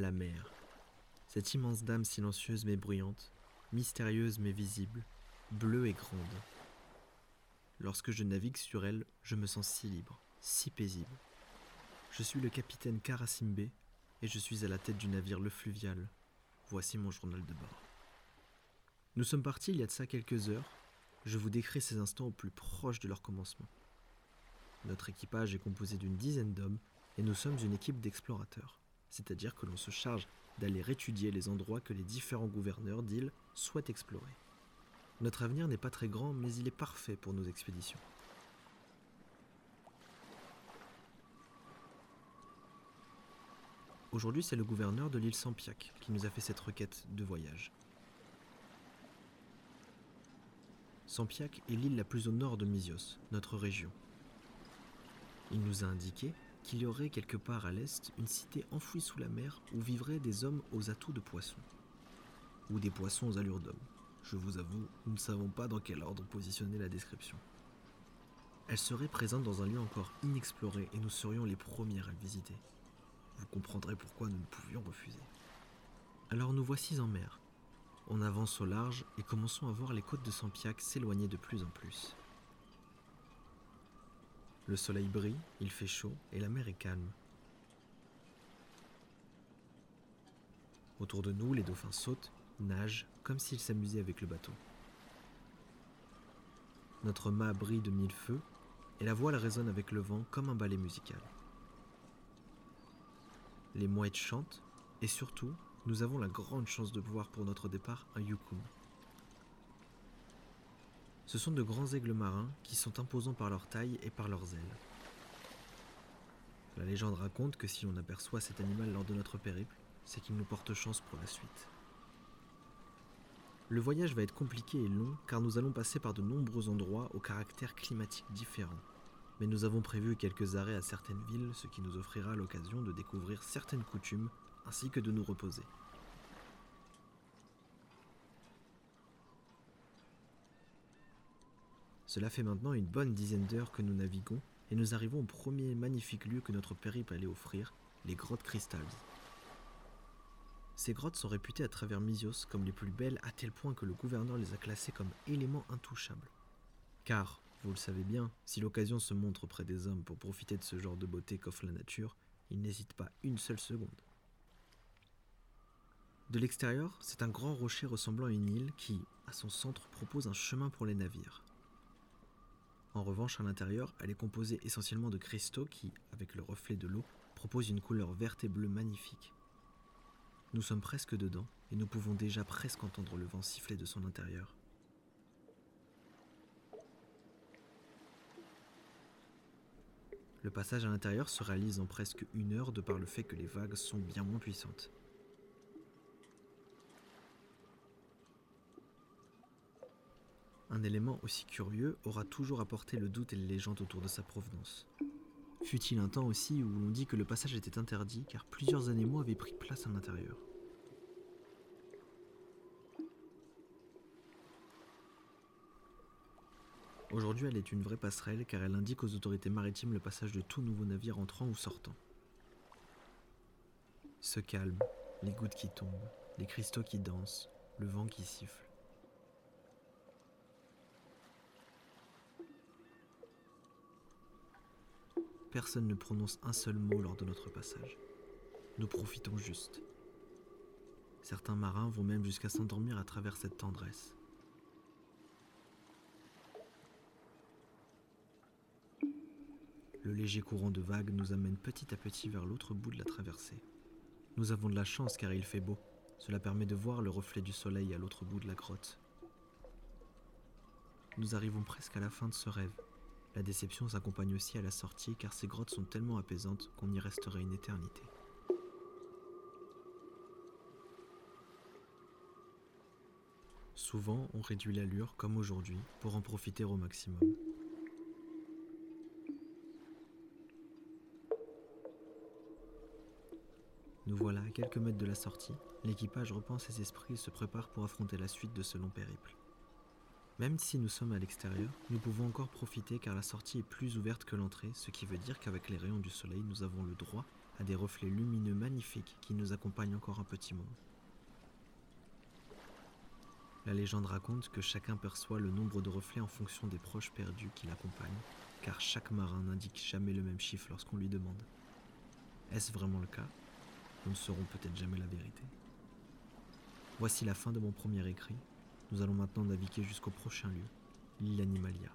la mer. Cette immense dame silencieuse mais bruyante, mystérieuse mais visible, bleue et grande. Lorsque je navigue sur elle, je me sens si libre, si paisible. Je suis le capitaine Karasimbe et je suis à la tête du navire Le Fluvial. Voici mon journal de bord. Nous sommes partis il y a de ça quelques heures. Je vous décris ces instants au plus proche de leur commencement. Notre équipage est composé d'une dizaine d'hommes et nous sommes une équipe d'explorateurs, c'est-à-dire que l'on se charge d'aller étudier les endroits que les différents gouverneurs d'îles souhaitent explorer. Notre avenir n'est pas très grand, mais il est parfait pour nos expéditions. Aujourd'hui, c'est le gouverneur de l'île Sampiac qui nous a fait cette requête de voyage. Sampiac est l'île la plus au nord de Mysios, notre région. Il nous a indiqué qu'il y aurait quelque part à l'est une cité enfouie sous la mer où vivraient des hommes aux atouts de poissons, ou des poissons aux allures d'hommes. Je vous avoue, nous ne savons pas dans quel ordre positionner la description. Elle serait présente dans un lieu encore inexploré et nous serions les premiers à le visiter. Vous comprendrez pourquoi nous ne pouvions refuser. Alors nous voici en mer. On avance au large et commençons à voir les côtes de Sampiac s'éloigner de plus en plus. Le soleil brille, il fait chaud et la mer est calme. Autour de nous, les dauphins sautent, nagent, comme s'ils s'amusaient avec le bateau. Notre mât brille de mille feux et la voile résonne avec le vent comme un ballet musical. Les mouettes chantent et surtout, nous avons la grande chance de voir pour notre départ un yukun, ce sont de grands aigles marins qui sont imposants par leur taille et par leurs ailes. La légende raconte que si l'on aperçoit cet animal lors de notre périple, c'est qu'il nous porte chance pour la suite. Le voyage va être compliqué et long car nous allons passer par de nombreux endroits au caractère climatique différent. Mais nous avons prévu quelques arrêts à certaines villes, ce qui nous offrira l'occasion de découvrir certaines coutumes ainsi que de nous reposer. Cela fait maintenant une bonne dizaine d'heures que nous naviguons et nous arrivons au premier magnifique lieu que notre périple allait offrir, les grottes Crystals. Ces grottes sont réputées à travers Mysios comme les plus belles à tel point que le gouverneur les a classées comme éléments intouchables. Car, vous le savez bien, si l'occasion se montre près des hommes pour profiter de ce genre de beauté qu'offre la nature, ils n'hésitent pas une seule seconde. De l'extérieur, c'est un grand rocher ressemblant à une île qui, à son centre, propose un chemin pour les navires. En revanche, à l'intérieur, elle est composée essentiellement de cristaux qui, avec le reflet de l'eau, proposent une couleur verte et bleue magnifique. Nous sommes presque dedans et nous pouvons déjà presque entendre le vent siffler de son intérieur. Le passage à l'intérieur se réalise en presque une heure de par le fait que les vagues sont bien moins puissantes. Un élément aussi curieux aura toujours apporté le doute et les légendes autour de sa provenance. Fut-il un temps aussi où l'on dit que le passage était interdit car plusieurs animaux avaient pris place à l'intérieur Aujourd'hui, elle est une vraie passerelle car elle indique aux autorités maritimes le passage de tout nouveau navire entrant ou sortant. Ce calme, les gouttes qui tombent, les cristaux qui dansent, le vent qui siffle. Personne ne prononce un seul mot lors de notre passage. Nous profitons juste. Certains marins vont même jusqu'à s'endormir à travers cette tendresse. Le léger courant de vagues nous amène petit à petit vers l'autre bout de la traversée. Nous avons de la chance car il fait beau. Cela permet de voir le reflet du soleil à l'autre bout de la grotte. Nous arrivons presque à la fin de ce rêve. La déception s'accompagne aussi à la sortie car ces grottes sont tellement apaisantes qu'on y resterait une éternité. Souvent, on réduit l'allure, comme aujourd'hui, pour en profiter au maximum. Nous voilà à quelques mètres de la sortie, l'équipage repense ses esprits et se prépare pour affronter la suite de ce long périple. Même si nous sommes à l'extérieur, nous pouvons encore profiter car la sortie est plus ouverte que l'entrée, ce qui veut dire qu'avec les rayons du soleil, nous avons le droit à des reflets lumineux magnifiques qui nous accompagnent encore un petit moment. La légende raconte que chacun perçoit le nombre de reflets en fonction des proches perdus qui l'accompagnent, car chaque marin n'indique jamais le même chiffre lorsqu'on lui demande. Est-ce vraiment le cas? Nous ne saurons peut-être jamais la vérité. Voici la fin de mon premier écrit. Nous allons maintenant naviguer jusqu'au prochain lieu, l'île Animalia.